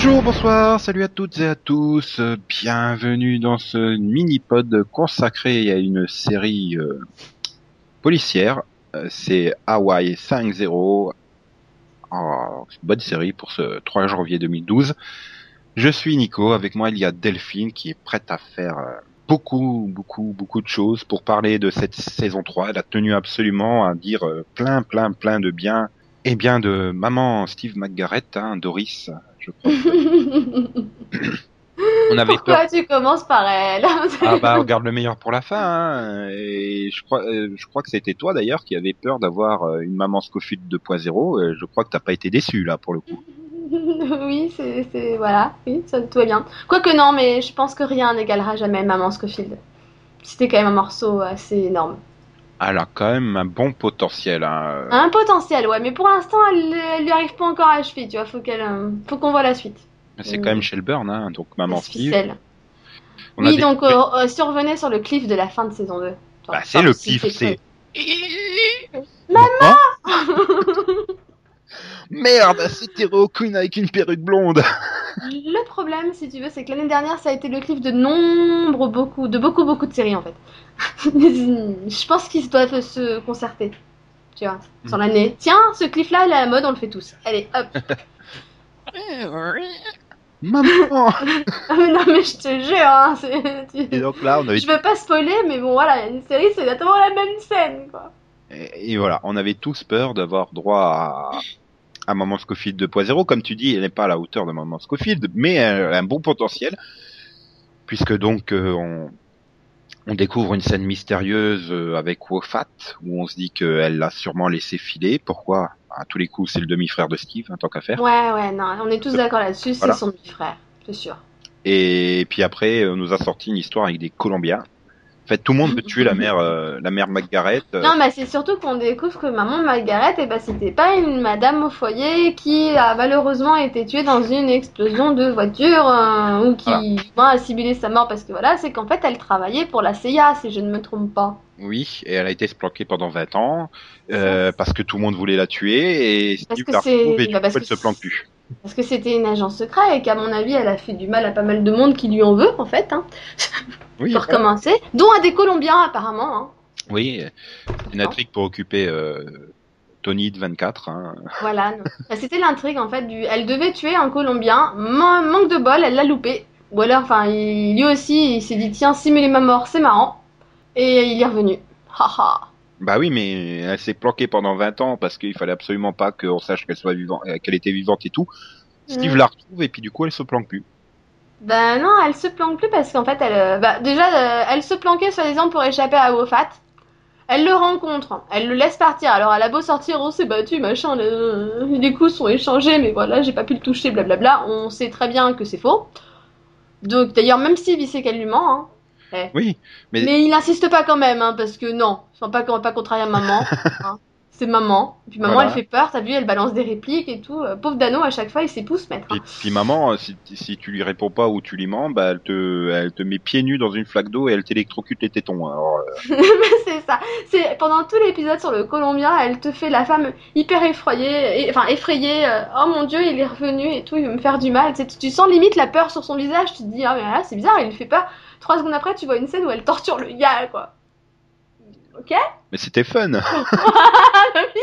Bonjour, bonsoir, salut à toutes et à tous, bienvenue dans ce mini-pod consacré à une série euh, policière, Euh, c'est Hawaii 5-0, Oh, bonne série pour ce 3 janvier 2012. Je suis Nico, avec moi il y a Delphine qui est prête à faire euh, beaucoup, beaucoup, beaucoup de choses pour parler de cette saison 3. Elle a tenu absolument à dire euh, plein, plein, plein de bien. Et bien de maman Steve McGarrett, hein, Doris, je crois. On avait Pourquoi peur. tu commences par elle Ah bah regarde le meilleur pour la fin. Hein. Et je crois, euh, je crois que c'était toi d'ailleurs qui avait peur d'avoir euh, une maman Scofield 2.0. Et je crois que t'as pas été déçu là pour le coup. Oui, c'est, voilà, oui, ça tout va bien. Quoique non, mais je pense que rien n'égalera jamais Maman Scofield. C'était quand même un morceau assez énorme. Elle a quand même un bon potentiel. Hein. Un potentiel, ouais, mais pour l'instant, elle, elle lui arrive pas encore à la cheville, tu vois, faut qu'elle, euh, faut qu'on voit la suite. C'est quand même Shelburne, hein, donc maman. On a Oui, des- donc euh, euh, si on revenait sur le cliff de la fin de saison 2. Bah, c'est le pif, c'est. Maman? Merde, c'est Hero Queen avec une perruque blonde. Le problème, si tu veux, c'est que l'année dernière, ça a été le cliff de nombre, beaucoup, de beaucoup, beaucoup de séries en fait. je pense qu'ils doivent se concerter, tu vois, sur l'année. Tiens, ce cliff-là, il est à la mode, on le fait tous. Allez, hop. Maman. Ah, mais non, mais je te jure, hein, c'est- tu- Et donc là, on avait je veux pas spoiler, mais bon, voilà, une série, c'est exactement la même scène, quoi. Et, et voilà, on avait tous peur d'avoir droit à, à Maman Scofield 2.0. Comme tu dis, elle n'est pas à la hauteur de Maman Scofield, mais elle a un bon potentiel. Puisque donc, euh, on, on découvre une scène mystérieuse euh, avec Wofat, où on se dit qu'elle l'a sûrement laissé filer. Pourquoi? À tous les coups, c'est le demi-frère de Steve, hein, tant qu'à faire. Ouais, ouais, non, on est tous d'accord là-dessus, c'est Voilà. son petit frère, c'est sûr. Et puis après, on nous a sorti une histoire avec des Colombiens. En fait, tout le monde veut tuer la mère, euh, la mère Margaret. euh, Non, mais c'est surtout qu'on découvre que maman Margaret, eh ben, c'était pas une madame au foyer qui a malheureusement été tuée dans une explosion de voiture euh, ou qui Voilà. a ciblé sa mort parce que voilà, c'est qu'en fait elle travaillait pour la CIA, si je ne me trompe pas. Oui, et elle a été se planquer pendant 20 ans parce que tout le monde voulait la tuer et Steve la et du bah, coup elle se plante plus. Parce que c'était une agence secrète et qu'à mon avis elle a fait du mal à pas mal de monde qui lui en veut en fait, hein, Oui, pour commencer, dont à des Colombiens apparemment. Hein. oui, une intrigue pour occuper euh, Tony de 24. Hein. Voilà, c'était l'intrigue en fait. Du... Elle devait tuer un Colombien, Man- manque de bol, elle l'a loupé. Ou alors, enfin, il- lui aussi, il s'est dit tiens, simuler ma mort, c'est marrant. Et il est revenu. Haha. Bah oui, mais elle s'est planquée pendant 20 ans parce qu'il fallait absolument pas qu'on sache qu'elle soit vivante, euh, qu'elle était vivante et tout. Steve Mm. la retrouve et puis du coup elle se planque plus. Ben non, elle se planque plus parce qu'en fait, elle, bah, déjà, euh, elle se planquait soi-disant pour échapper à Wofat. Elle le rencontre, elle le laisse partir. Alors elle a beau sortir, on s'est battu, machin, le- les coups sont échangés, mais voilà, j'ai pas pu le toucher, blablabla. On sait très bien que c'est faux. Donc d'ailleurs, même Steve, il sait qu'elle lui ment, hein. Oui, mais, Mais il insiste pas quand même, hein, parce que non, faut pas, pas contrarier maman. hein. C'est maman. Et puis maman, Voilà. elle fait peur, t'as vu, elle balance des répliques et tout. Euh, Pauvre Dano, à chaque fois, il s'épouse mettre. hein. puis, puis maman, euh, si, si tu lui réponds pas ou tu lui mens, bah elle te, elle te met pieds nus dans une flaque d'eau et elle t'électrocute les tétons. Alors, euh, c'est ça. C'est pendant tout l'épisode sur le Colombien, elle te fait la femme hyper effrayée, et- enfin effrayée. euh, oh mon dieu, il est revenu et tout, il veut me faire du mal. Tu, tu- sens limite la peur sur son visage. Tu te dis ah mais là c'est bizarre, il fait peur. Trois secondes après, tu vois une scène où elle torture le gars quoi. Ok? Mais c'était fun.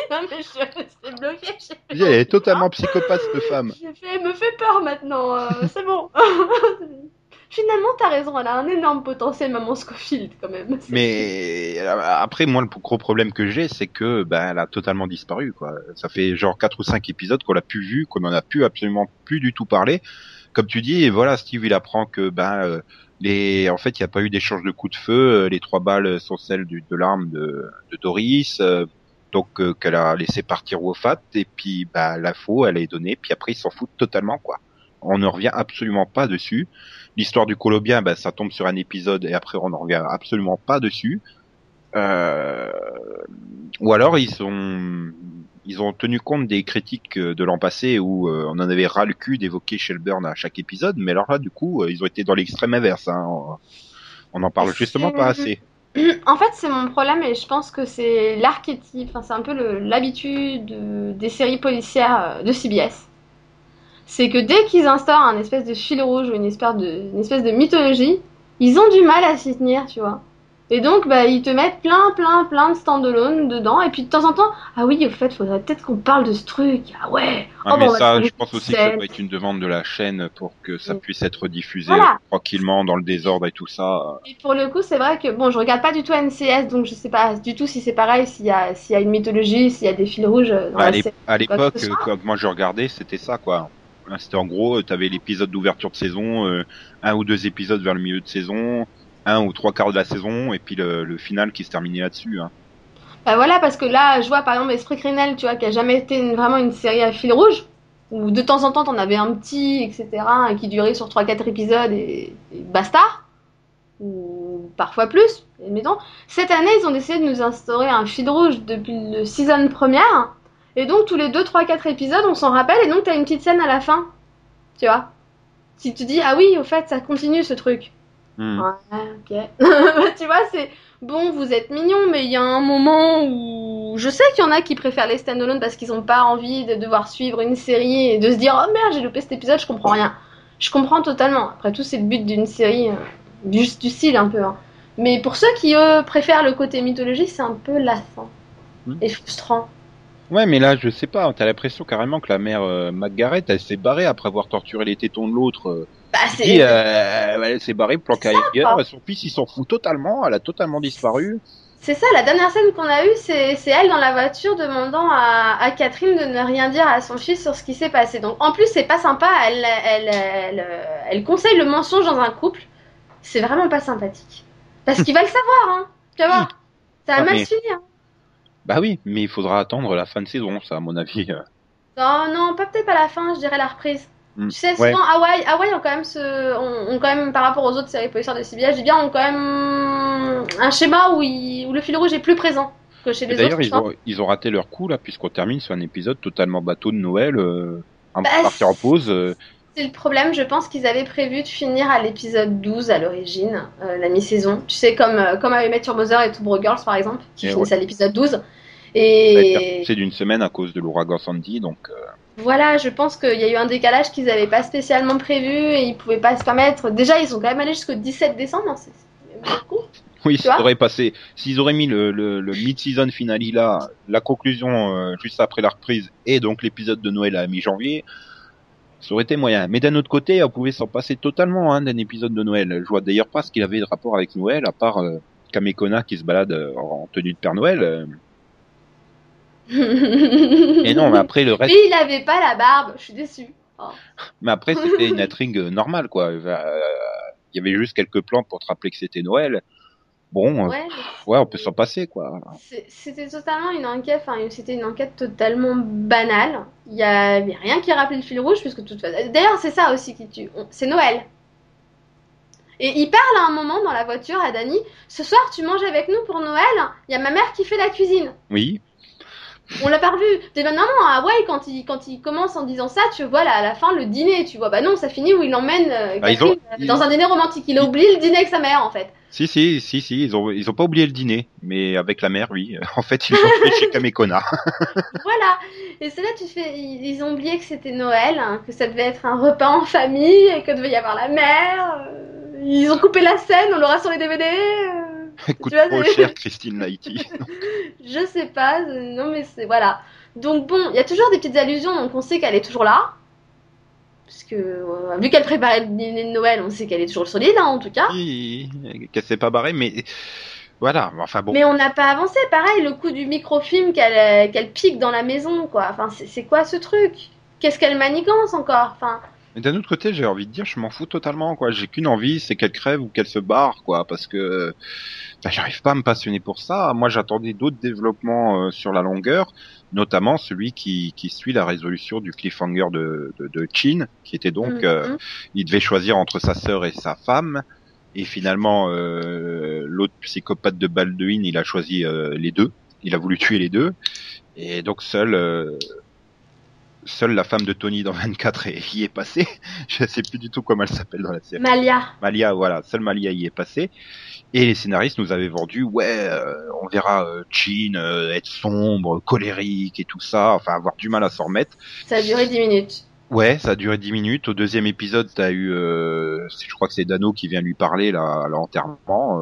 Ah non mais je suis bloquée. Elle est totalement psychopathe cette femme. J'ai fait, elle me fait peur maintenant, euh, c'est bon. Finalement, t'as raison, elle a un énorme potentiel, maman Scofield, quand même. Mais euh, après, moi, le gros problème que j'ai, c'est que ben, elle a totalement disparu. Quoi. Ça fait genre quatre ou cinq épisodes qu'on l'a plus vu, qu'on en a plus absolument plus du tout parlé. Comme tu dis, et voilà, Steve, il apprend que ben euh, les, en fait, il n'y a pas eu d'échange de coups de feu. euh, Les trois balles sont celles du, de l'arme de, de Doris. euh, donc euh, qu'elle a laissé partir Wofat et puis bah l'info elle est donnée puis après ils s'en foutent totalement quoi. On ne revient absolument pas dessus. L'histoire du Colombien, bah, ça tombe sur un épisode et après on ne revient absolument pas dessus. Euh... Ou alors ils ont ils ont tenu compte des critiques de l'an passé où euh, on en avait ras le cul d'évoquer Shelburne à chaque épisode, mais alors là du coup euh, ils ont été dans l'extrême inverse. Hein. On- On en parle justement pas assez. En fait, c'est mon problème et je pense que c'est l'archétype, enfin, c'est un peu l'habitude de- des séries policières de CBS. c'est que dès qu'ils instaurent un espèce de fil rouge ou une espèce de, une espèce de mythologie, ils ont du mal à s'y tenir, tu vois. Et donc, bah, ils te mettent plein, plein, plein de stand-alone dedans. Et puis de temps en temps, ah oui, au fait, faudrait peut-être qu'on parle de ce truc. Ah ouais. Ah, Oh, mais bon, va ça, je pense aussi que ça doit être une demande de la chaîne pour que ça puisse être diffusé Voilà. tranquillement dans le désordre et tout ça. Et pour le coup, c'est vrai que bon, je regarde pas du tout NCS, donc je sais pas du tout si c'est pareil, s'il y a, s'il y a une mythologie, s'il y a des fils rouges euh, dans l'ép- série. à l'époque, quand moi je regardais, c'était ça quoi. C'était en gros, tu avais l'épisode d'ouverture de saison, euh, un ou deux épisodes vers le milieu de saison, un ou trois quarts de la saison, et puis le, final qui se terminait là-dessus. Hein. Bah voilà, parce que là, je vois par exemple Esprit Criminel, tu vois, qui a jamais été vraiment une série à fil rouge, où de temps en temps t'en avais un petit, etc., et qui durait sur 3-4 épisodes et, et basta, ou parfois plus, admettons. Cette année, ils ont décidé de nous instaurer un fil rouge depuis le season première, et donc tous les 2, 3, 4 épisodes, on s'en rappelle, et donc t'as une petite scène à la fin, tu vois. Si tu dis, ah oui, au fait, ça continue ce truc. Hmm. Ouais, ok. tu vois, c'est bon, vous êtes mignons, mais il y a un moment où je sais qu'il y en a qui préfèrent les stand-alone parce qu'ils n'ont pas envie de devoir suivre une série et de se dire oh merde, j'ai loupé cet épisode, je comprends rien. Je comprends totalement. Après tout, c'est le but d'une série, euh, juste du style un peu. hein. Mais pour ceux qui eux préfèrent le côté mythologie, c'est un peu lassant Hmm. et frustrant. Ouais, mais là, je sais pas, t'as l'impression carrément que la mère euh, McGarrett, elle s'est barrée après avoir torturé les tétons de l'autre. euh. Bah, c'est euh, elle s'est barrée, planquée ailleurs. Son fils, il s'en fout totalement. Elle a totalement disparu. C'est ça, la dernière scène qu'on a eue, c'est elle dans la voiture demandant à, à Catherine de ne rien dire à son fils sur ce qui s'est passé. Donc en plus, c'est pas sympa, elle, elle, elle, euh, elle conseille le mensonge dans un couple. C'est vraiment pas sympathique. Parce qu'il va le savoir, hein. Tu vas voir. Ça va Ah, mal mais- se finir. Bah oui, mais il faudra attendre la fin de saison, ça, à mon avis. euh. Non, non, pas peut-être pas la fin, je dirais la reprise. Hmm. Tu sais, Ouais. souvent Hawaï, Hawaï ont quand même ce, ont, ont quand même par rapport aux autres séries policières de CBS, je dis bien, ont quand même un schéma où, il- où le fil rouge est plus présent que chez les D'ailleurs, autres. je ils ont, ils ont raté leur coup, là, puisqu'on termine sur un épisode totalement bateau de Noël, euh, un Bah, peu partir en pause. euh. C'est le problème, je pense qu'ils avaient prévu de finir à l'épisode 12 à l'origine, euh, la mi-saison. Tu sais, comme, euh, comme avec Met Your Mother et Two Broke Girls par exemple, qui Et finissent ouais. à l'épisode 12. Ça a été Et repoussé d'une semaine à cause de l'ouragan Sandy, donc euh, voilà, je pense qu'il y a eu un décalage qu'ils n'avaient pas spécialement prévu et ils pouvaient pas se permettre. Déjà, ils sont quand même allés jusqu'au 17 décembre, hein, c'est c'est beaucoup. oui, ça aurait passé. S'ils auraient mis le, le, le mid-season finale là, la conclusion euh, juste après la reprise, et donc l'épisode de Noël à mi-janvier, ça aurait été moyen. Mais d'un autre côté, on pouvait s'en passer totalement hein, d'un épisode de Noël. Je vois d'ailleurs pas ce qu'il avait de rapport avec Noël, à part euh, Kamekona qui se balade euh, en tenue de Père Noël. euh. Et non, mais après le reste. Mais il avait pas la barbe, je suis déçue. Mais après, c'était une euh, normale, quoi. Euh, Il y avait juste quelques plans pour te rappeler que c'était Noël. Bon, euh, Ouais, ouais, on peut s'en passer, quoi. C'était totalement une enquête, enfin c'était une enquête totalement banale. Il y avait rien qui rappelait le fil rouge puisque toute. D'ailleurs c'est ça aussi qui tue. C'est Noël. Et il parle à un moment dans la voiture à Dani. Ce soir tu manges avec nous pour Noël. Il y a ma mère qui fait la cuisine. Oui, On l'a pas revu. T'es non non à Hawaï quand il quand il commence en disant ça, tu vois là, à la fin le dîner, tu vois. Bah non ça finit où il emmène euh, Ah, ont- euh, dans un dîner romantique. Il a oublié le dîner avec sa mère en fait. si, si, si, si, ils ont, ils ont pas oublié le dîner, mais avec la mère, oui. En fait, ils l'ont fait chez Kamekona. Voilà. Et c'est là tu fais, ils ont oublié que c'était Noël, hein, que ça devait être un repas en famille et que devait y avoir la mère. euh, Ils ont coupé la scène, on l'aura sur les DVD. euh, Coûte vois, trop cher, Christine Lighty. Je sais pas. Non mais c'est voilà. Donc bon, il y a toujours des petites allusions, donc on sait qu'elle est toujours là. Parce que euh, vu qu'elle préparait le dîner de Noël, on sait qu'elle est toujours solide, hein, en tout cas. Oui, Qu'elle s'est pas barrée, mais voilà. Enfin bon. Mais on n'a pas avancé. Pareil, le coup du microfilm qu'elle euh, pique dans la maison, quoi. Enfin, c'est c'est quoi ce truc? Qu'est-ce qu'elle manigance encore? Enfin, Mais d'un autre côté, j'ai envie de dire, je m'en fous totalement, quoi. J'ai qu'une envie, c'est qu'elle crève ou qu'elle se barre, quoi, parce que bah, j'arrive pas à me passionner pour ça. Moi, j'attendais d'autres développements euh, sur la longueur, notamment celui qui, qui suit la résolution du cliffhanger de, de, de Chin, qui était donc, Mhm. euh, il devait choisir entre sa sœur et sa femme, et finalement, euh, l'autre psychopathe de Baldwin, il a choisi euh, les deux. Il a voulu tuer les deux, et donc seul. Euh, Seule la femme de Tony dans 24 est- y est passée. Je sais plus du tout comment elle s'appelle dans la série. Malia. Malia, voilà, seule Malia y est passée. Et les scénaristes nous avaient vendu, ouais, euh, on verra euh, Chin euh, être sombre, colérique et tout ça, enfin avoir du mal à s'en remettre. Ça a duré 10 minutes. Ouais, ça a duré 10 minutes. Au deuxième épisode, t'as eu, euh, je crois que c'est Dano qui vient lui parler là à l'enterrement.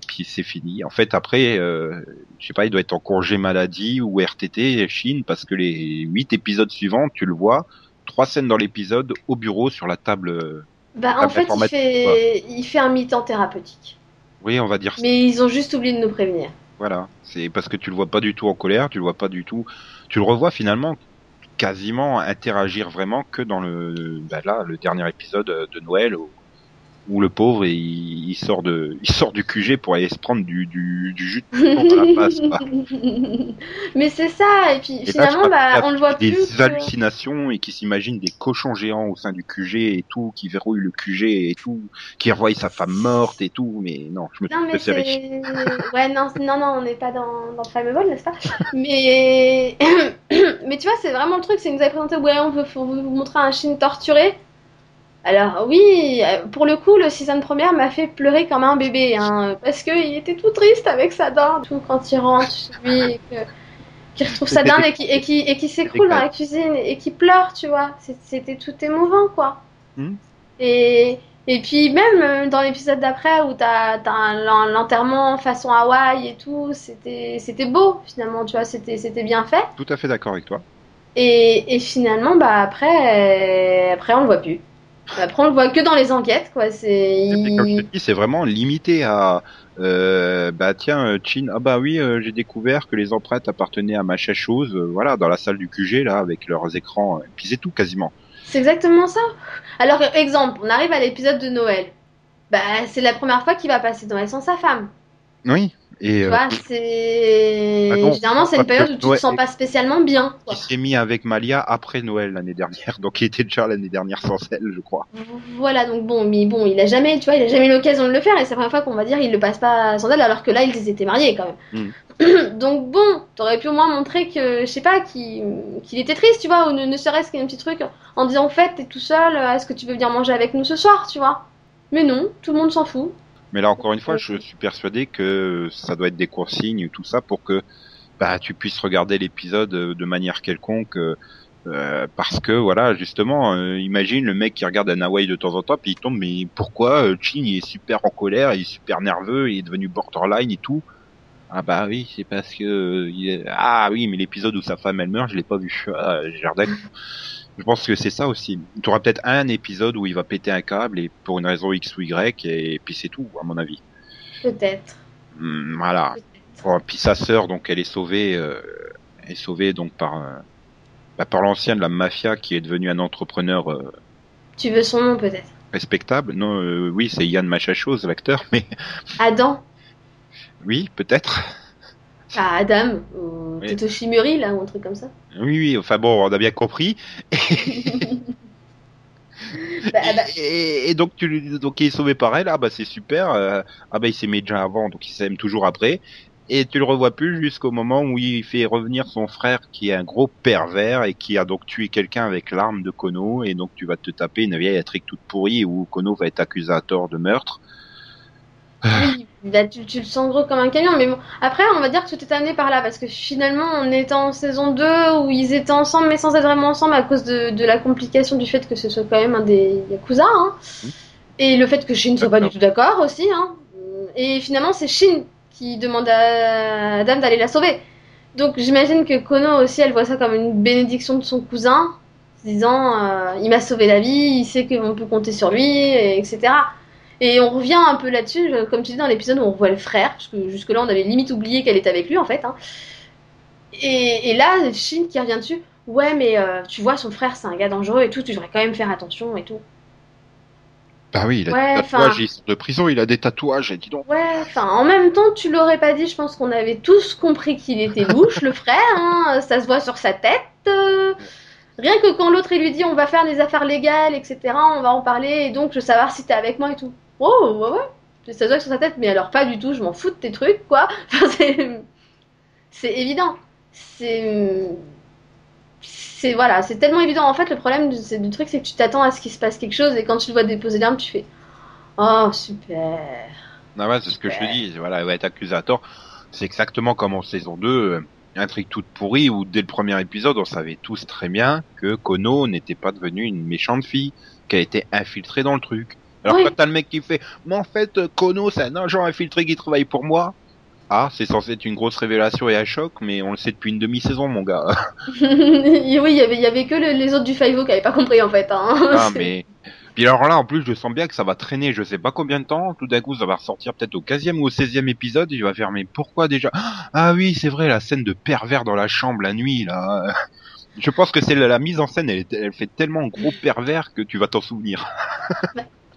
Euh, et puis c'est fini. En fait, après, euh, je sais pas, il doit être en congé maladie ou RTT Chine parce que les huit épisodes suivants, tu le vois, trois scènes dans l'épisode au bureau sur la table. Bah, Ah, en fait, il fait, il fait un mi-temps thérapeutique. Oui, on va dire ça. Mais ils ont juste oublié de nous prévenir. Voilà, c'est parce que tu le vois pas du tout en colère, tu le vois pas du tout, tu le revois finalement quasiment interagir vraiment que dans le, bah là, le dernier épisode de Noël où, où le pauvre il, il sort de, il sort du QG pour aller se prendre du, du, du jus de la face. quoi. Mais c'est ça, et puis Et finalement, bah, on le voit des plus. que- hallucinations et qui s'imaginent des cochons géants au sein du QG et tout, qui verrouillent le QG et tout, qui revoient sa femme morte et tout, mais non, je me mais préféré. c'est. Ouais, non, non, non, on n'est pas dans, dans Primeval, n'est-ce pas? Mais. mais tu vois, c'est vraiment le truc, c'est que vous avez présenté, ouais, on veut, vous montrer un Shin torturé. Alors, oui, euh, pour le coup, le season première m'a fait pleurer comme un bébé, hein, parce qu'il était tout triste avec sa dinde, tout quand il rentre lui, qu'il retrouve sa dinde et qui, et qui, et qui s'écroule dans la cuisine et qui pleure, tu vois. C'était tout émouvant, quoi. Hmm. Et, et puis même euh, dans l'épisode d'après où t'as as l'enterrement façon Hawaï et tout, c'était c'était beau finalement, tu vois, c'était c'était bien fait. Tout à fait d'accord avec toi. Et, et finalement, bah après, euh, après on le voit plus. Après on le voit que dans les enquêtes, quoi. C'est Et puis, comme je il- te dis, c'est vraiment limité à euh, bah tiens euh, Chin ah bah oui euh, j'ai découvert que les empreintes appartenaient à machin chose euh, voilà dans la salle du QG là avec leurs écrans et puis c'est tout quasiment c'est exactement ça. Alors exemple, on arrive à l'épisode de Noël. Bah c'est la première fois qu'il va passer Noël sans sa femme. oui et Tu euh, vois, c'est Ah c'est une période où tu te sens pas spécialement bien. quoi. qui s'est mis avec Malia après Noël l'année dernière donc il était déjà l'année dernière sans elle je crois Voilà, donc bon, mais bon, il a jamais, tu vois, il a jamais eu l'occasion de le faire, et c'est la première fois qu'on va dire il le passe pas sans elle, alors que là, ils étaient mariés quand même. donc bon, t'aurais pu au moins montrer que, je sais pas, qu'il était triste, tu vois, ou ne, ne serait-ce qu'un petit truc en disant, en fait, t'es tout seul, est-ce que tu veux venir manger avec nous ce soir, tu vois Mais non, tout le monde s'en fout. Mais là encore une fois je suis persuadé que ça doit être des consignes tout ça pour que bah tu puisses regarder l'épisode euh, de manière quelconque euh, euh, parce que voilà justement euh, imagine le mec qui regarde un Hawaii de temps en temps puis il tombe mais pourquoi euh, Chin il est super en colère il est super nerveux il est devenu borderline et tout. Ah bah oui c'est parce que il est... ah oui mais l'épisode où sa femme elle meurt je l'ai pas vu. Ah, d'accord. Je pense que c'est ça aussi tu auras peut-être un épisode où il va péter un câble et pour une raison X ou Y et puis c'est tout à mon avis Peut-être. Hmm, voilà. Bon, puis sa sœur, donc elle est sauvée, euh, est sauvée donc par euh, bah, par l'ancien de la mafia qui est devenu un entrepreneur euh, Tu veux son nom, peut-être? respectable. Non, euh, oui, c'est Yann Machachos, l'acteur, mais Adam oui, peut-être. Ah, Adam, ou Oui. Totoshi Muri, là, ou un truc comme ça. Oui, oui. Enfin bon, on a bien compris. Bah, bah, Et, et donc tu lui- donc il est sauvé par elle. Ah bah c'est super. euh, ah bah il s'aimait déjà avant, donc il s'aime toujours après. Et tu le revois plus jusqu'au moment où il fait revenir son frère qui est un gros pervers et qui a donc tué quelqu'un avec l'arme de Kono et donc tu vas te taper une vieille intrigue toute pourrie où Kono va être accusé à tort de meurtre. Oui, bah, tu, tu le sens gros comme un camion, mais bon, après, on va dire que tout est amené par là, parce que finalement, on est en saison 2 où ils étaient ensemble, mais sans être vraiment ensemble à cause de, de la complication du fait que ce soit quand même un des Yakuza, hein. Et le fait que Shin soit pas du tout d'accord aussi, hein. Et finalement, c'est Shin qui demande à Adam d'aller la sauver. Donc j'imagine que Kono aussi, elle voit ça comme une bénédiction de son cousin, disant, euh, il m'a sauvé la vie, il sait qu'on peut compter sur lui, et etc. Et on revient un peu là-dessus, euh, comme tu dis dans l'épisode où on voit le frère, parce que jusque-là on avait limite oublié qu'elle était avec lui en fait. hein. Et, et là, Shin qui revient dessus, ouais mais euh, tu vois son frère c'est un gars dangereux et tout, tu devrais quand même faire attention et tout. Bah oui, il a Ouais, des tatouages, il sort de prison, il a des tatouages. Dis donc. Ouais, enfin en même temps tu l'aurais pas dit, je pense qu'on avait tous compris qu'il était louche le frère, hein, ça se voit sur sa tête. euh. Rien que quand l'autre il lui dit on va faire des affaires légales, etc., on va en parler et donc je veux savoir si t'es avec moi et tout. Oh ouais ouais, ça se voit sur sa tête, mais alors pas du tout, je m'en fous de tes trucs quoi. Enfin, c'est évident. C'est c'est voilà, c'est tellement évident. En fait, le problème du, c'est- du truc, c'est que tu t'attends à ce qu'il se passe quelque chose et quand tu le vois déposer l'arme, tu fais oh super. Ah ouais, c'est ce que je te dis. Voilà, être accusé à tort. C'est exactement comme en saison 2. euh, intrigue toute pourrie où dès le premier épisode, on savait tous très bien que Kono n'était pas devenue une méchante fille, qu'elle était infiltrée dans le truc. Alors quand t'as le mec qui fait, mais en fait, Kono, c'est un agent infiltré qui travaille pour moi. Ah, c'est censé être une grosse révélation et un choc, mais on le sait depuis une demi-saison, mon gars. oui, il y avait, il y avait que le- les autres du Five qui avaient pas compris en fait. Hein. Ah, mais. Puis alors là, en plus, je sens bien que ça va traîner, je sais pas combien de temps. Tout d'un coup, ça va ressortir peut-être au 15e ou au 16e épisode. Et je vais faire, mais pourquoi déjà? Ah oui, c'est vrai, la scène de pervers dans la chambre la nuit, là. Je pense que c'est la, la mise en scène, elle, fait tellement gros pervers que tu vas t'en souvenir.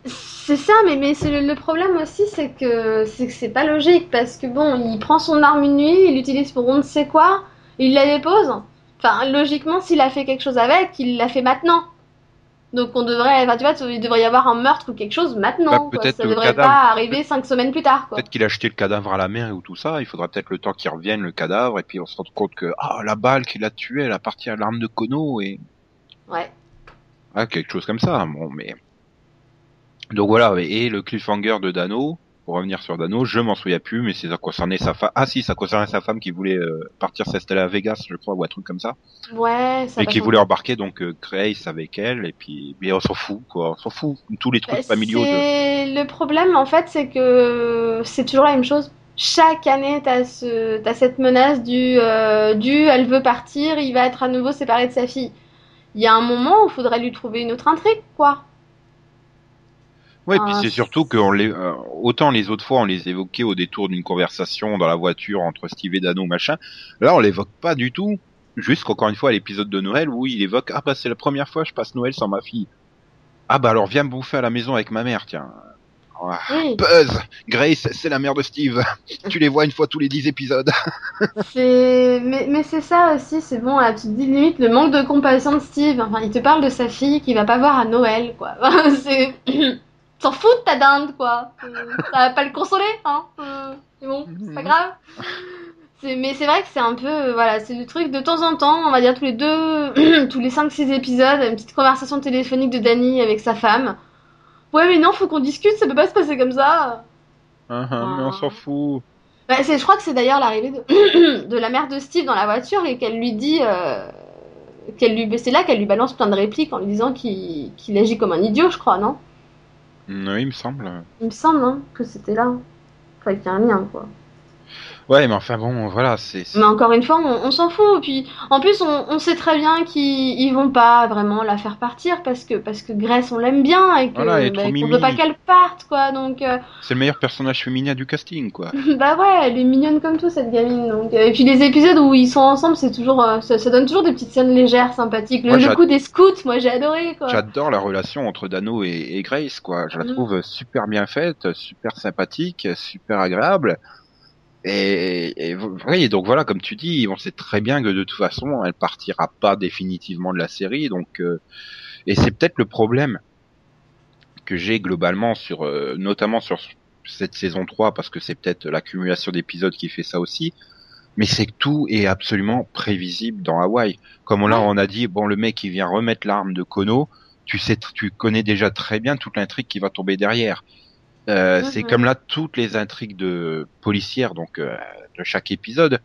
C'est ça, mais, mais c'est le, le problème aussi, c'est que c'est que c'est pas logique parce que bon, il prend son arme une nuit, il l'utilise pour on ne sait quoi, il la dépose. Enfin, logiquement, s'il a fait quelque chose avec, il l'a fait maintenant. Donc on devrait, enfin tu vois, il devrait y avoir un meurtre ou quelque chose maintenant. Bah, peut-être Ça devrait cadavre. pas arriver cinq semaines plus tard. Peut-être qu'il a acheté le cadavre à la mer ou tout ça. Il faudra peut-être le temps qu'il revienne, le cadavre, et puis on se rend compte que, ah, la balle qui l'a tué, elle appartient à l'arme de Kono, et Ouais. Ah, quelque chose comme ça. Bon, mais donc voilà. Et le cliffhanger de Dano. Pour revenir sur Dano, je m'en souviens plus, mais c'est ça concernait sa femme. Ah si, ça concernait sa femme qui voulait euh, partir s'installer à Vegas, je crois, ou un truc comme ça, Ouais, ça et qui voulait embarquer donc euh, Grace avec elle. Et puis, mais on s'en fout, quoi. On s'en fout. Tous les trucs Bah, familiaux. De... Le problème, en fait, c'est que c'est toujours la même chose. Chaque année, t'as ce... cette menace du, euh, du elle veut partir, il va être à nouveau séparé de sa fille. Il y a un moment où il faudrait lui trouver une autre intrigue, quoi. Ouais, puis Ah, c'est surtout que on les, euh, autant les autres fois on les évoquait au détour d'une conversation dans la voiture entre Steve et Dano machin. Là on l'évoque pas du tout. Jusqu'encore une fois à l'épisode de Noël où il évoque ah bah c'est la première fois que je passe Noël sans ma fille. Ah bah alors viens me bouffer à la maison avec ma mère tiens. Ah, Oui, Buzz, Grace, c'est la mère de Steve. tu les vois une fois tous les dix épisodes. c'est... Mais, mais c'est ça aussi, c'est bon, là, tu te dis limite le manque de compassion de Steve. Enfin, il te parle de sa fille qu'il va pas voir à Noël, quoi. c'est... T'en fous de ta dinde, quoi. Euh, Ça va pas le consoler, hein. Euh, C'est bon, c'est pas Mhm. grave. Mais c'est vrai que c'est un peu, euh, voilà, c'est le truc de temps en temps, on va dire tous les deux, tous les 5-6 épisodes, une petite conversation téléphonique de Danny avec sa femme. Ouais, mais non, faut qu'on discute, ça peut pas se passer comme ça. Ah, ah, mais on s'en fout. Bah, je crois que c'est d'ailleurs l'arrivée de, de la mère de Steve dans la voiture et qu'elle lui dit, euh, qu'elle lui, c'est là qu'elle lui balance plein de répliques en lui disant qu'il, qu'il agit comme un idiot, je crois, non? Oui, il me semble. Il me semble, hein, que c'était là. Enfin, qu'il y a un lien, quoi. Ouais, mais enfin bon, voilà, c'est. Mais encore une fois, on, on s'en fout. Puis, en plus, on, on sait très bien qu'ils ils vont pas vraiment la faire partir parce que parce que Grace, on l'aime bien et Voilà, bah, qu'on mimi. veut pas qu'elle parte, quoi. Donc, euh, C'est le meilleur personnage féminin du casting, quoi. bah ouais, elle est mignonne comme tout cette gamine. Donc, euh, et puis les épisodes où ils sont ensemble, c'est toujours, euh, ça, ça donne toujours des petites scènes légères, sympathiques. Le, le coup des scouts, moi j'ai adoré, quoi. J'adore la relation entre Dano et, et Grace, quoi. Je la Mm. trouve super bien faite, super sympathique, super agréable. Et, et donc voilà, comme tu dis, on sait très bien que de toute façon, elle partira pas définitivement de la série. Donc, euh, et c'est peut-être le problème que j'ai globalement sur, euh, notamment sur cette saison 3, parce que c'est peut-être l'accumulation d'épisodes qui fait ça aussi. Mais c'est que tout est absolument prévisible dans Hawaï. Comme là, on a dit, bon, le mec, il vient remettre l'arme de Kono tu sais, tu connais déjà très bien toute l'intrigue qui va tomber derrière. Euh, Mhm. C'est comme là toutes les intrigues de policières, donc euh, de chaque épisode.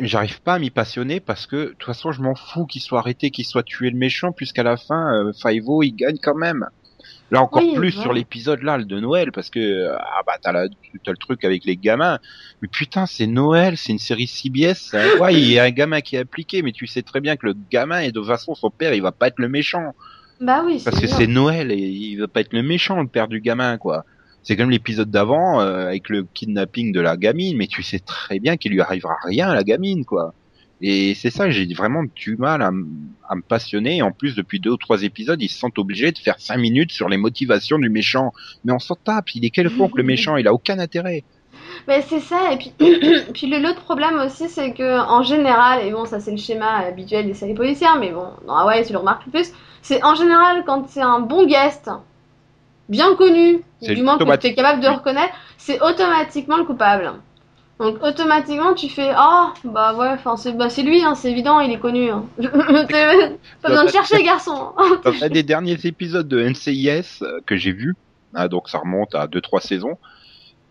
J'arrive pas à m'y passionner parce que de toute façon je m'en fous qu'il soit arrêté, qu'il soit tué le méchant, puisqu'à la fin euh, Five-O il gagne quand même. Là encore Oui, plus ouais. sur l'épisode là, le de Noël, parce que euh, ah bah t'as la- t'as le truc avec les gamins. Mais putain c'est Noël, c'est une série CBS. hein. Ouais il y a un gamin qui est impliqué, mais tu sais très bien que le gamin et de toute façon son père il va pas être le méchant. Bah oui, Parce que c'est Noël et il va pas être le méchant, le père du gamin, quoi. C'est comme l'épisode d'avant euh, avec le kidnapping de la gamine, mais tu sais très bien qu'il lui arrivera rien à la gamine, quoi. Et c'est ça, j'ai vraiment du mal à, à me passionner. En plus, depuis deux ou trois épisodes, ils se sentent obligés de faire cinq minutes sur les motivations du méchant. Mais on s'en tape, il est quelconque le méchant, il a aucun intérêt. Mais c'est ça, et puis, puis le- l'autre problème aussi, c'est que en général, et bon, ça c'est le schéma habituel des séries policières, mais bon, dans Hawaii, tu le remarques le plus, c'est en général quand c'est un bon guest, bien connu, du moins que tu es capable de Oui. reconnaître, c'est automatiquement le coupable. Donc automatiquement, tu fais Ah, bah ouais, enfin c'est bah, c'est lui, hein, c'est évident, il est connu. Hein. Pas besoin de chercher, garçon. Dans un des derniers épisodes de NCIS euh, que j'ai vu, ah, donc ça remonte à deux trois saisons,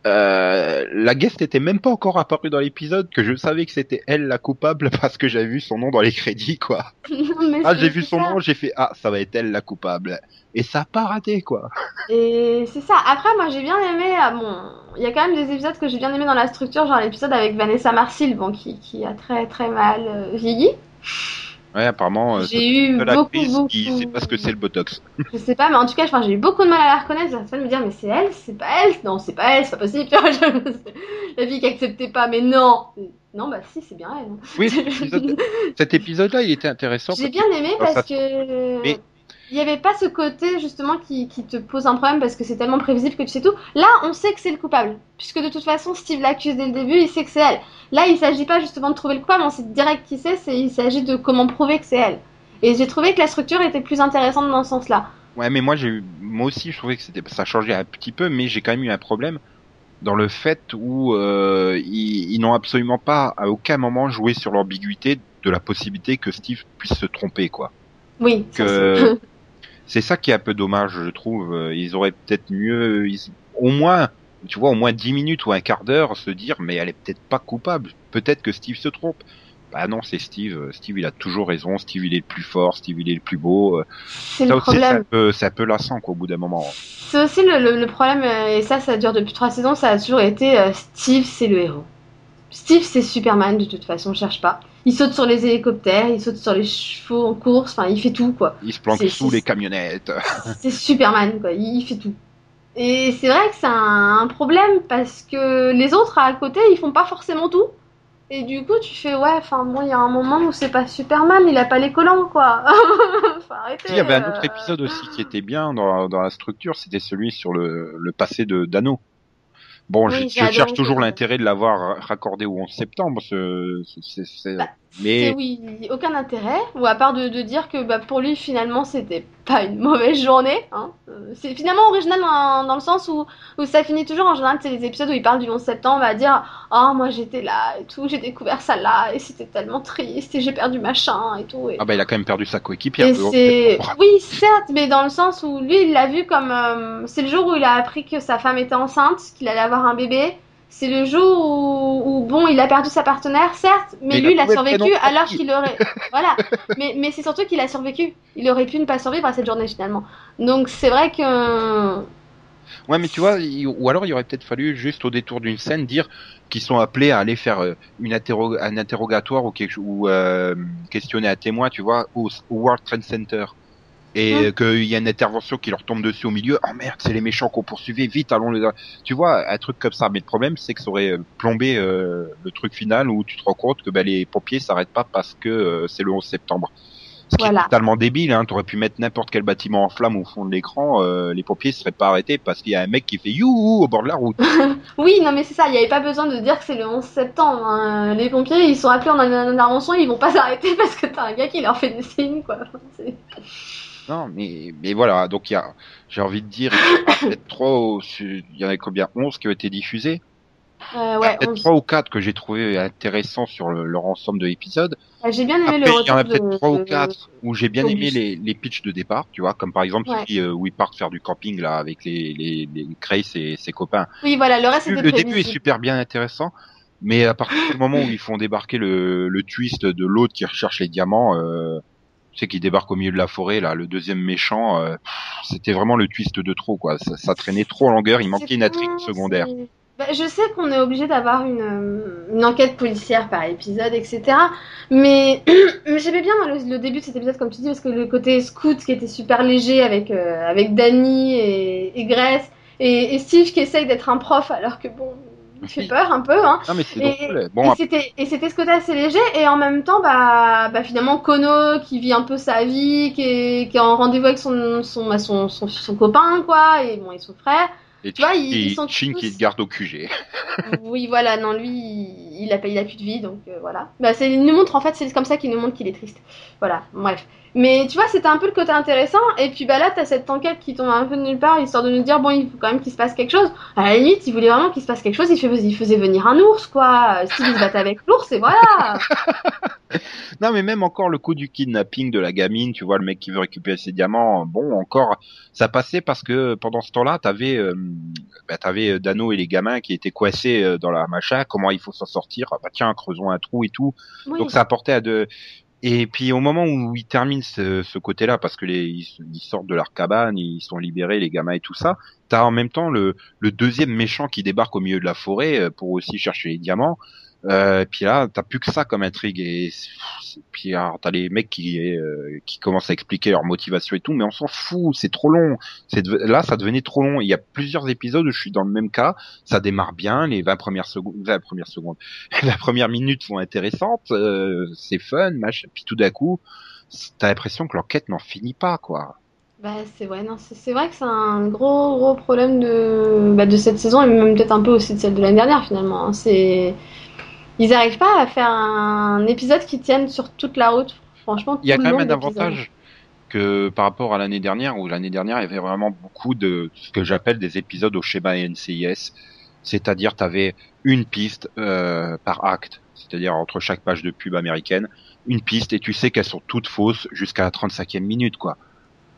euh, la guest était même pas encore apparue dans l'épisode que je savais que c'était elle la coupable parce que j'avais vu son nom dans les crédits quoi. Ah j'ai vu son ça. nom, j'ai fait ah ça va être elle la coupable et ça a pas raté quoi. Et c'est ça. Après, moi, j'ai bien aimé. ah, bon, il y a quand même des épisodes que j'ai bien aimé dans la structure, genre l'épisode avec Vanessa Marcil, bon, qui, qui a très très mal euh, vieilli. Ouais apparemment euh, J'ai eu beaucoup, beaucoup. qui sait pas ce que c'est le botox. Je sais pas, mais en tout cas, j'ai eu beaucoup de mal à la reconnaître. J'arrête pas de me dire, mais c'est elle, c'est pas elle. Non, c'est pas elle, c'est pas possible. La fille qui acceptait pas, mais non. Non, bah si, c'est bien elle. Oui cet épisode, cet épisode là il était intéressant. J'ai bien aimé parce que Mais- il n'y avait pas ce côté justement qui, qui te pose un problème parce que c'est tellement prévisible que tu sais tout. Là, on sait que c'est le coupable, puisque de toute façon, Steve l'accuse dès le début, il sait que c'est elle. Là, il s'agit pas justement de trouver le coupable, on sait direct qui c'est, il s'agit de comment prouver que c'est elle. Et j'ai trouvé que la structure était plus intéressante dans ce sens-là. Ouais, mais moi j'ai moi aussi je trouvais que c'était, ça changeait un petit peu, mais j'ai quand même eu un problème dans le fait où euh, ils, ils n'ont absolument pas à aucun moment joué sur l'ambiguïté de la possibilité que Steve puisse se tromper, quoi. Oui. ça, Que- c'est- ça qui est un peu dommage, je trouve. Euh, Ils auraient peut-être mieux, ils- au moins, tu vois, au moins 10 minutes ou un quart d'heure, se dire, mais elle est peut-être pas coupable. Peut-être que Steve se trompe. Bah non, c'est Steve. Steve, il a toujours raison. Steve, il est le plus fort. Steve, il est le plus beau. Euh, c'est le problème. c'est un peu lassant, quoi, au bout d'un moment. C'est aussi le, le- le problème, euh, et ça, ça dure depuis trois saisons, ça a toujours été euh, Steve, c'est le héros. Steve, c'est Superman, de toute façon, cherche pas. Il saute sur les hélicoptères, il saute sur les chevaux en course, enfin, il fait tout, quoi. Il se planque sous les camionnettes. C'est Superman, quoi. Il, il fait tout. Et c'est vrai que c'est un, un problème parce que les autres à côté, ils font pas forcément tout. Et du coup, tu fais, ouais, enfin, bon, il y a un moment où c'est pas Superman, il a pas les collants, quoi. Arrêter. Il y avait un euh. autre épisode aussi qui était bien dans, dans la structure, c'était celui sur le, le passé de Dano. Bon, Oui, je, je cherche ce toujours épisode. l'intérêt de l'avoir raccordé au 11 septembre, ce, c'est- Bah, C'est mais oui, aucun intérêt, ou à part de, de dire que bah, pour lui finalement c'était pas une mauvaise journée. Hein. Euh, C'est finalement original dans, dans le sens où, où ça finit toujours en général, c'est les épisodes où il parle du 11 septembre à dire Ah, moi j'étais là et tout, j'ai découvert ça là et c'était tellement triste et j'ai perdu machin et tout. Et, ah bah il a quand même perdu sa coéquipière. et le 11 c'est. septembre. Oui, certes, mais dans le sens où lui il l'a vu comme. euh, c'est le jour où il a appris que sa femme était enceinte, qu'il allait avoir un bébé. C'est le jour où, où, bon, il a perdu sa partenaire, certes, mais, lui, il a survécu alors qu'il aurait. voilà. Mais, mais c'est surtout qu'il a survécu. Il aurait pu ne pas survivre à cette journée finalement. Donc c'est vrai que. Ouais, mais tu vois, ou alors il aurait peut-être fallu juste au détour d'une scène dire qu'ils sont appelés à aller faire euh, une interro un interrogatoire ou quelque chose, ou euh, questionner un témoin, tu vois, au, au World Trade Center. Et Mm. euh, qu'il y a une intervention qui leur tombe dessus au milieu. Oh merde, c'est les méchants qu'on poursuivait, vite, allons les... Tu vois, un truc comme ça. Mais le problème, c'est que ça aurait euh, plombé euh, le truc final où tu te rends compte que bah, les pompiers s'arrêtent pas parce que euh, c'est le 11 septembre. Ce qui Voilà. est totalement débile, hein. T'aurais pu mettre n'importe quel bâtiment en flamme au fond de l'écran, euh, les pompiers seraient pas arrêtés parce qu'il y a un mec qui fait youhou au bord de la route. Oui, non, mais c'est ça. Il n'y avait pas besoin de dire que c'est le 11 septembre. hein. Les pompiers, ils sont appelés en intervention, ils vont pas s'arrêter parce que t'as un gars qui leur fait des signes, quoi. Non, mais, mais voilà, donc il y a, j'ai envie de dire, il y en a peut-être il y en a combien 11 qui ont été diffusés. Euh, ouais, peut-être on- trois ou quatre que j'ai trouvé intéressants sur le- leur ensemble de épisodes. j'ai bien aimé Après, le il y en a peut-être de- trois ou de- quatre où j'ai bien aimé les, les pitchs de départ, tu vois, comme par exemple Ouais. celui où ils partent faire du camping là avec les, les, les Grace et ses copains. Oui, voilà, le reste Le, le début est super bien intéressant, mais à partir du moment où ils font débarquer le, le twist de l'autre qui recherche les diamants, euh, tu sais, qui débarque au milieu de la forêt, là, le deuxième méchant, euh, c'était vraiment le twist de trop, quoi. Ça, ça traînait trop en longueur, il manquait C'est une intrigue con, secondaire. c'est- Bah, je sais qu'on est obligé d'avoir une, euh, une enquête policière par épisode, etc. Mais, mais j'aimais bien moi, le, le début de cet épisode, comme tu dis, parce que le côté scout qui était super léger avec, euh, avec Danny et, et Grace, et, et Steve qui essaye d'être un prof alors que bon, il fait peur un peu, hein. Non, mais c'est Et, et Bon, c'était et c'était ce côté assez léger et en même temps bah, bah finalement Kono qui vit un peu sa vie qui est, qui est en rendez-vous avec son son, bah, son, son son copain quoi et bon et son frère. Et tu vois, ils- qui- ils sont Chin qui te garde au QG. oui voilà non lui il, il a il a plus de vie donc euh, voilà. Bah il nous montre en fait c'est comme ça qu'il nous montre qu'il est triste. Voilà bref Mais tu vois, c'était un peu le côté intéressant. Et puis bah là, t'as cette enquête qui tombe un peu de nulle part, histoire de nous dire bon, il faut quand même qu'il se passe quelque chose. À la limite, il voulait vraiment qu'il se passe quelque chose. Il, fait, il faisait venir un ours, quoi. Steve il se battait avec l'ours, et voilà. non, mais même encore le coup du kidnapping de la gamine, tu vois, le mec qui veut récupérer ses diamants. Bon, encore, ça passait parce que pendant ce temps-là, t'avais, euh, bah, t'avais Dano et les gamins qui étaient coincés euh, dans la machin. Comment il faut s'en sortir? Ah, Bah tiens, creusons un trou et tout. Oui. Donc ça apportait à de et puis au moment où ils terminent ce, côté-là, parce que les, ils, sortent de leur cabane, ils sont libérés, les gamins et tout ça, t'as en même temps le, le deuxième méchant qui débarque au milieu de la forêt euh, pour aussi chercher les diamants. Euh, puis là, t'as plus que ça comme intrigue. Et puis alors, t'as les mecs qui euh, qui commencent à expliquer leur motivation et tout, mais on s'en fout, c'est trop long. C'est là, ça devenait trop long. Il y a plusieurs épisodes où je suis dans le même cas. Ça démarre bien, les 20 premières secondes, 20 premières secondes, la première minute sont intéressantes, euh, c'est fun, machin. Puis tout d'un coup, t'as l'impression que l'enquête n'en finit pas, quoi. Bah c'est ouais, non, c'est vrai que c'est un gros gros problème de, bah, de cette saison et même peut-être un peu aussi de celle de l'année dernière finalement. hein. C'est ils arrivent pas à faire un épisode qui tienne sur toute la route. Franchement, Il y a quand même un avantage que par rapport à l'année dernière, où l'année dernière il y avait vraiment beaucoup de ce que j'appelle des épisodes au schéma NCIS, c'est-à-dire tu avais une piste euh, par acte, c'est-à-dire entre chaque page de pub américaine, une piste et tu sais qu'elles sont toutes fausses jusqu'à la 35e minute quoi.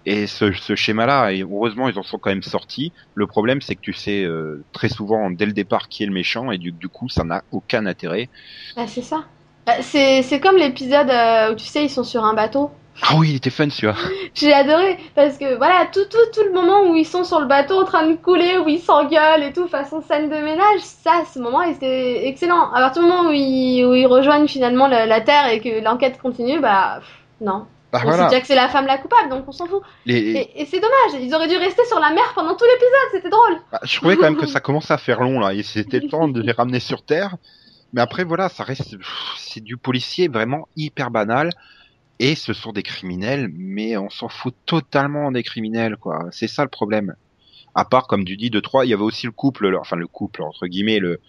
Et ce, ce schéma-là, et heureusement ils en sont quand même sortis. Le problème c'est que tu sais euh, très souvent dès le départ qui est le méchant et du, du coup ça n'a aucun intérêt. Bah, c'est ça. Bah, c'est comme l'épisode euh, où tu sais ils sont sur un bateau. Ah oui, il était fun celui-là. J'ai adoré parce que voilà tout tout tout le moment où ils sont sur le bateau en train de couler où ils s'engueulent et tout façon scène de ménage ça ce moment était excellent à partir du moment où ils, où ils rejoignent finalement la, la terre et que l'enquête continue bah pff, non Bah on voilà. sait déjà que c'est la femme la coupable donc on s'en fout Les, et, et c'est dommage ils auraient dû rester sur la mer pendant tout l'épisode c'était drôle Bah, je trouvais quand même que ça commençait à faire long là, et c'était le temps de les ramener sur terre. Mais après voilà, ça reste, c'est du policier vraiment hyper banal. Et ce sont des criminels, mais on s'en fout totalement des criminels quoi. C'est ça le problème. À part comme tu dis de trois, il y avait aussi le couple, le- enfin le couple entre guillemets, le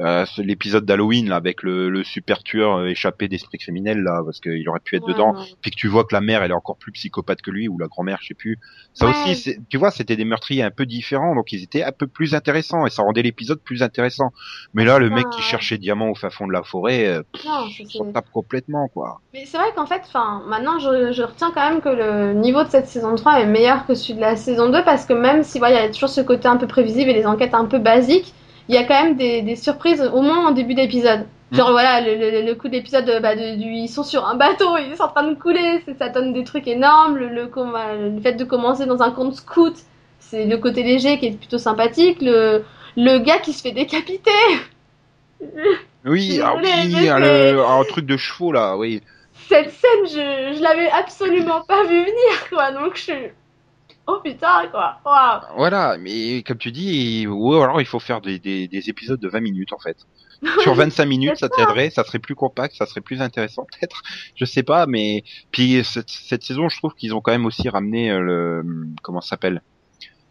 euh, l'épisode d'Halloween là avec le, le super tueur euh, échappé d'esprit criminel là, parce qu'il aurait pu être Ouais, dedans puis que tu vois que la mère elle est encore plus psychopathe que lui ou la grand-mère je sais plus. Ça Ouais. aussi tu vois c'était des meurtriers un peu différents donc ils étaient un peu plus intéressants et ça rendait l'épisode plus intéressant. Mais là le mec qui cherchait diamant au fin fond de la forêt euh, pff, Non, on tape complètement quoi. Mais c'est vrai qu'en fait, enfin, maintenant, je, je retiens quand même que le niveau de cette saison 3 est meilleur que celui de la saison 2 parce que même si, voilà, il y a toujours ce côté un peu prévisible et les enquêtes un peu basiques, il y a quand même des, des surprises, au moins en début d'épisode. Genre, voilà, le, le, le coup d'épisode, de- bah, de, ils sont sur un bateau, ils sont en train de couler, ça donne des trucs énormes. Le, le fait de commencer dans un compte scout, c'est le côté léger qui est plutôt sympathique. Le, le gars qui se fait décapiter. oui ah oui un truc de chevaux là oui cette scène, je, je l'avais absolument pas vu venir, quoi. Donc je suis. Oh putain, quoi. Voilà mais comme tu dis ou alors il faut faire des, des, des épisodes de 20 minutes en fait. Sur 25 minutes, ça. t'aiderait, ça serait plus compact, ça serait plus intéressant peut-être, je sais pas, mais puis cette, cette saison, je trouve qu'ils ont quand même aussi ramené euh, le comment ça s'appelle?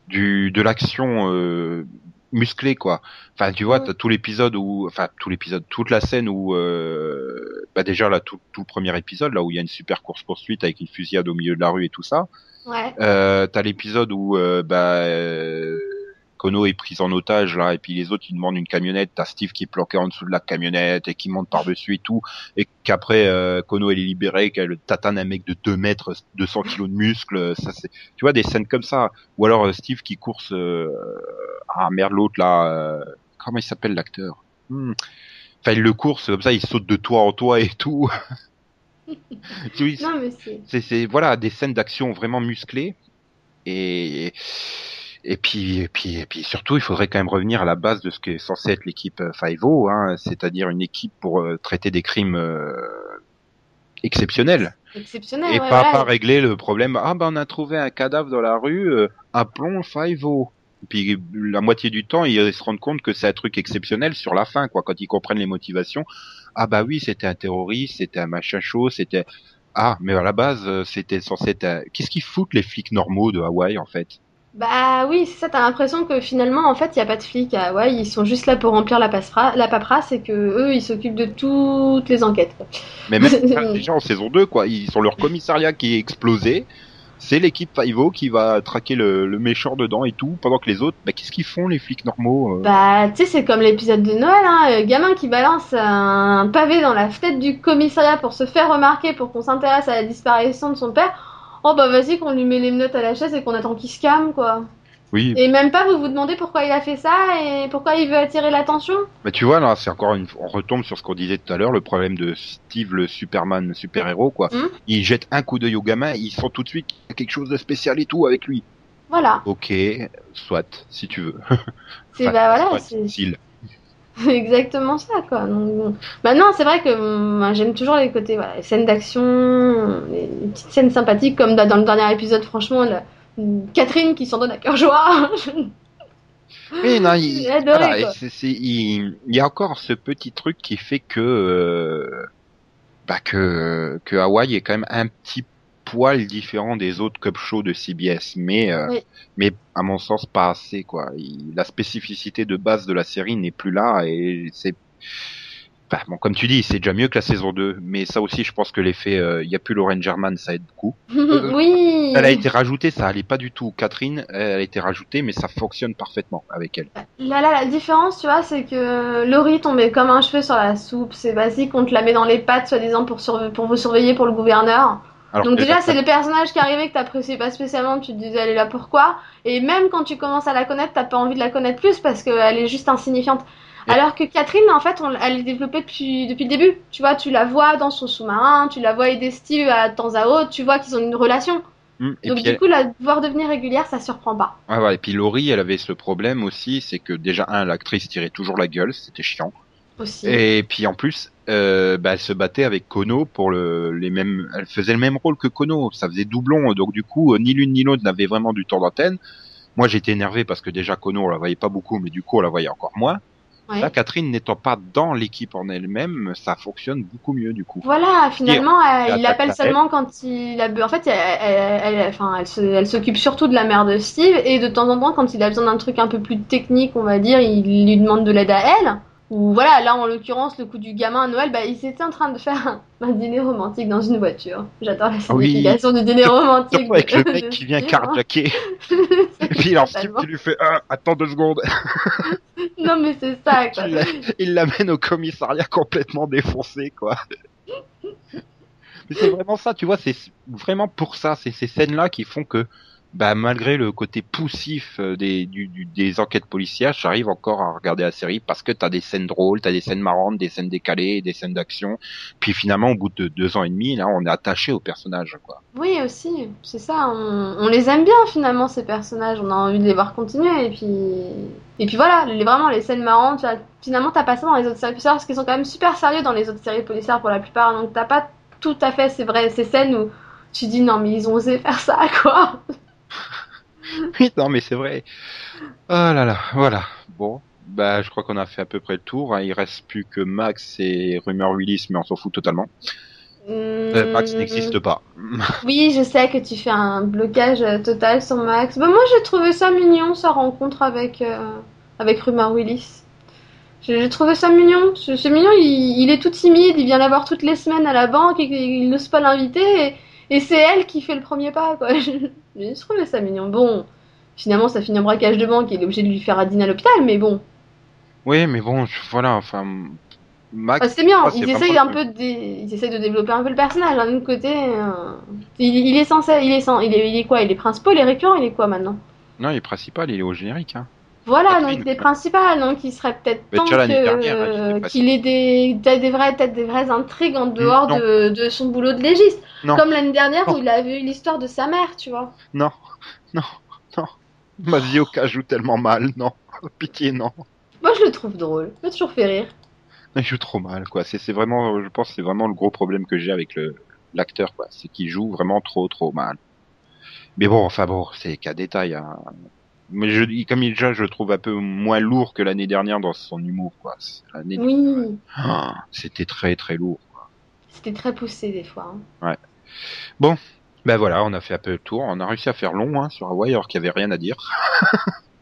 Du de l'action euh, musclée quoi. Enfin, tu vois, t'as tout l'épisode où, enfin tout l'épisode, toute la scène où, euh, bah déjà là tout, tout le premier épisode là où il y a une super course poursuite avec une fusillade au milieu de la rue et tout ça. Ouais. Euh, t'as l'épisode où euh, bah euh, Kono est prise en otage là et puis les autres ils demandent une camionnette t'as Steve qui est planqué en dessous de la camionnette et qui monte par dessus et tout et qu'après euh, Kono elle est libérée qu'elle tatane un mec de 2 mètres 200 kilos de muscles ça c'est tu vois des scènes comme ça ou alors euh, Steve qui course euh, ah merde l'autre là euh, comment il s'appelle l'acteur? Hmm. enfin il le course comme ça il saute de toit en toit et tout. Oui, c'est. voilà des scènes d'action vraiment musclées. Et et puis et puis et puis surtout il faudrait quand même revenir à la base de ce qui est censé être l'équipe euh, 5 hein, c'est-à-dire une équipe pour euh, traiter des crimes euh, exceptionnels. Exceptionnel, et ouais, pas pas régler le problème ah ben on a trouvé un cadavre dans la rue euh, appelons 5 puis la moitié du temps ils se rendent compte que c'est un truc exceptionnel sur la fin quoi quand ils comprennent les motivations ah bah oui c'était un terroriste c'était un machin chaud c'était ah mais à la base euh, c'était censé être un... qu'est-ce qu'ils foutent les flics normaux de Hawaï en fait? Bah oui, c'est ça, t'as l'impression que finalement, en fait, il y a pas de flics à Hawaï, ils sont juste là pour remplir la, la paperasse et que eux, ils s'occupent de toutes les enquêtes. quoi. Mais même déjà en saison 2, quoi, ils sont leur commissariat qui est explosé. C'est l'équipe Five-O qui va traquer le, méchant dedans et tout, pendant que les autres, bah, qu'est-ce qu'ils font les flics normaux euh Bah, tu sais, c'est comme l'épisode de Noël, hein, euh, gamin qui balance un pavé dans la fenêtre du commissariat pour se faire remarquer, pour qu'on s'intéresse à la disparition de son père. Oh bah vas-y qu'on lui met les menottes à la chaise et qu'on attend qu'il se calme, quoi. Oui, Et même pas vous vous demandez pourquoi il a fait ça et pourquoi il veut attirer l'attention? Mais tu vois là, c'est encore une, on retombe sur ce qu'on disait tout à l'heure, le problème de Steve le Superman super héros quoi. Hmm. Il jette un coup d'œil au gamin, ils sent tout de suite qu'il y a quelque chose de spécial et tout avec lui. Voilà. Ok, soit, si tu veux. C'est Enfin, bah voilà, c'est exactement ça, quoi. Donc. Maintenant, c'est vrai que hum, moi, j'aime toujours les côtés, voilà, les scènes d'action, les petites scènes sympathiques, comme dans le dernier épisode, franchement, Catherine qui s'en donne à cœur joie. Oui, non, il, adoré, voilà, y a encore ce petit truc qui fait que, euh, bah que, que Hawaii est quand même un petit poil différent des autres cup shows de CBS, mais, euh, Oui. mais à mon sens pas assez quoi. Il- la spécificité de base de la série n'est plus là et c'est, bon comme tu dis, c'est déjà mieux que la saison 2, mais ça aussi je pense que l'effet, euh, il y a plus Lauren German, ça aide beaucoup. oui. Elle a été rajoutée, ça allait pas du tout. Catherine, elle a été rajoutée, mais ça fonctionne parfaitement avec elle. Là, là, la différence, tu vois, c'est que Laurie tombait comme un cheveu sur la soupe. C'est basique, on te la met dans les pattes, soi-disant, pour, pour vous surveiller pour le gouverneur. Alors Donc déjà, c'est le personnage qui arrivait que t'appréciais pas spécialement, tu te disais elle est là pourquoi? Et même quand tu commences à la connaître, t'as pas envie de la connaître plus parce qu'elle est juste insignifiante. Alors que Catherine, en fait, on- elle est développée depuis, depuis le début. Tu vois, tu la vois dans son sous-marin, tu la vois aider Steve à de temps à autre, tu vois qu'ils ont une relation. Et Donc du elle- coup, la voir devenir régulière, ça surprend pas. Ouais, ouais, et puis Laurie, elle avait ce problème aussi, c'est que déjà, un, l'actrice tirait toujours la gueule, c'était chiant. Aussi. Et puis en plus, euh, bah, elle se battait avec Kono pour le, les mêmes, elle faisait le même rôle que Kono, ça faisait doublon, donc du coup, euh, ni l'une ni l'autre n'avait vraiment du temps d'antenne. Moi, j'étais énervé parce que déjà Kono, on la voyait pas beaucoup, mais du coup, on la voyait encore moins. Ouais. Là, Catherine n'étant pas dans l'équipe en elle-même, ça fonctionne beaucoup mieux du coup. Voilà, finalement, elle- et il l'appelle seulement quand il a. En fait, elle, elle, elle- elle elle s'occupe surtout de la mère de Steve et de temps en temps, quand il a besoin d'un truc un peu plus technique, on va dire, il lui demande de l'aide à elle. Ou voilà, là en l'occurrence, le coup du gamin à Noël, bah, ils étaient en train de faire un, un dîner romantique dans une voiture. J'adore la Ah oui. signification du dîner romantique. Avec le mec qui vient carjacker, et puis alors Steve qui lui fait ah, attends deux secondes, Non, mais c'est ça, quoi. il l'a- il l'amène au commissariat complètement défoncé quoi. Mais c'est vraiment ça, tu vois, c'est vraiment pour ça, c'est ces scènes-là qui font que, bah, malgré le côté poussif euh, des, du, du- des enquêtes policières, j'arrive encore à regarder la série parce que t'as des scènes drôles, t'as des scènes marrantes, des scènes décalées, des scènes d'action. Puis finalement, au bout de deux ans et demi, là, on est attaché aux personnages, quoi. Oui, aussi, c'est ça. On, on les aime bien finalement ces personnages. On a envie de les voir continuer et puis et puis voilà, les, vraiment les scènes marrantes. tu vois, finalement, t'as pas ça dans les autres séries policières parce qu'ils sont quand même super sérieux dans les autres séries policières pour la plupart. Donc t'as pas tout à fait c'est vrai ces scènes où tu dis non mais ils ont osé faire ça quoi. Oui, non, mais c'est vrai. Oh là là, voilà. Bon, bah, je crois qu'on a fait à peu près le tour. hein. Il reste plus que Max et Rumeur Willis, mais on s'en fout totalement. Euh, Max n'existe pas. Oui, je sais que tu fais un blocage euh, total sur Max. Bah, moi, j'ai trouvé ça mignon, sa rencontre avec, euh, avec Rumor Willis. J'ai trouvé ça mignon. C'est c'est mignon, il, il est tout timide, il vient la voir toutes les semaines à la banque et il n'ose pas l'inviter. Et, et c'est elle qui fait le premier pas, quoi. J'ai trouvé ça mignon. Bon, finalement, ça finit en braquage de banque et il est obligé de lui faire dîner à l'hôpital, mais bon. Oui, mais bon, voilà, enfin, Max. Enfin, c'est bien, ils essayent un peu de, ils essayent de développer un peu le personnage. D'un autre côté, euh, il, il est censé, il est, sans- il est, il est quoi? Il est principal, il est récurrent, il est quoi maintenant? Non, il est principal, il est au générique. Hein. Voilà, Catherine, donc il est quoi. principal, donc il serait peut-être temps euh, qu'il ait des, peut-être des vraies, peut-être des vraies intrigues en dehors de, de son boulot de légiste. Non. Comme l'année dernière Non. où il avait eu l'histoire de sa mère, tu vois. Non, non, non. Mazioka joue tellement mal, non. Pitié, non. Moi je le trouve drôle, il m'a toujours fait rire. Il joue trop mal, quoi. C'est c'est vraiment, je pense, que c'est vraiment le gros problème que j'ai avec le l'acteur, quoi. C'est qu'il joue vraiment trop, trop mal. Mais bon, enfin bon, c'est qu'à détail. Hein. Mais je, il- comme il déjà, je le trouve un peu moins lourd que l'année dernière dans son humour, quoi. L'année- Oui, Ah, C'était très, très lourd. c'était très poussé des fois. hein. Ben voilà, on a fait un peu le tour. On a réussi à faire long hein, sur Hawaii alors qu'il y avait rien à dire.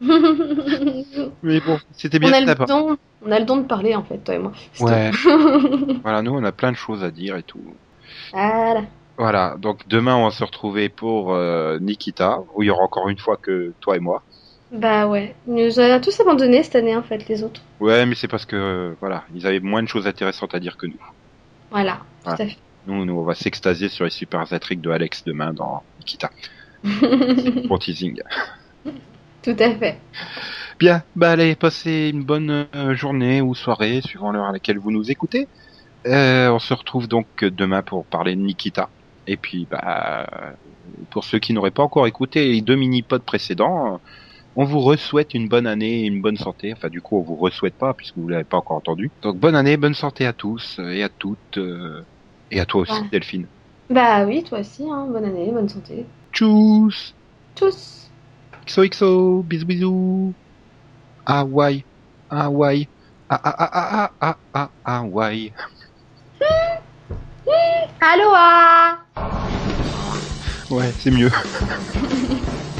Mais bon, c'était bien on, a le don, on a le don de parler en fait, toi et moi. Ouais. Voilà, nous on a plein de choses à dire et tout. voilà. Voilà, donc demain on va se retrouver pour euh, Nikita, où il y aura encore une fois que toi et moi. Bah ouais. Il nous a tous abandonnés cette année en fait, les autres. Ouais, mais c'est parce que euh, voilà, ils avaient moins de choses intéressantes à dire que nous. Voilà, tout à fait. Nous, nous on va s'extasier sur les super attriques de Alex demain dans Nikita. Pour teasing. tout à fait. Bien, bah allez, passez une bonne euh, journée ou soirée, suivant l'heure à laquelle vous nous écoutez. Euh, on se retrouve donc demain pour parler de Nikita. Et puis, bah, pour ceux qui n'auraient pas encore écouté les deux mini-pods précédents, on vous re-souhaite une bonne année et une bonne santé. Enfin, du coup, on vous re-souhaite pas puisque vous l'avez pas encore entendu. Donc, bonne année, bonne santé à tous et à toutes. euh, et à toi aussi, Ouais. Delphine. Bah oui, toi aussi, hein. bonne année, bonne santé. Tchuss Tous. XOXO, bisous bisous. Hawaii, Hawaii, ah ah ah ah ah ah ah Hawaii. Aloha Ouais, c'est mieux.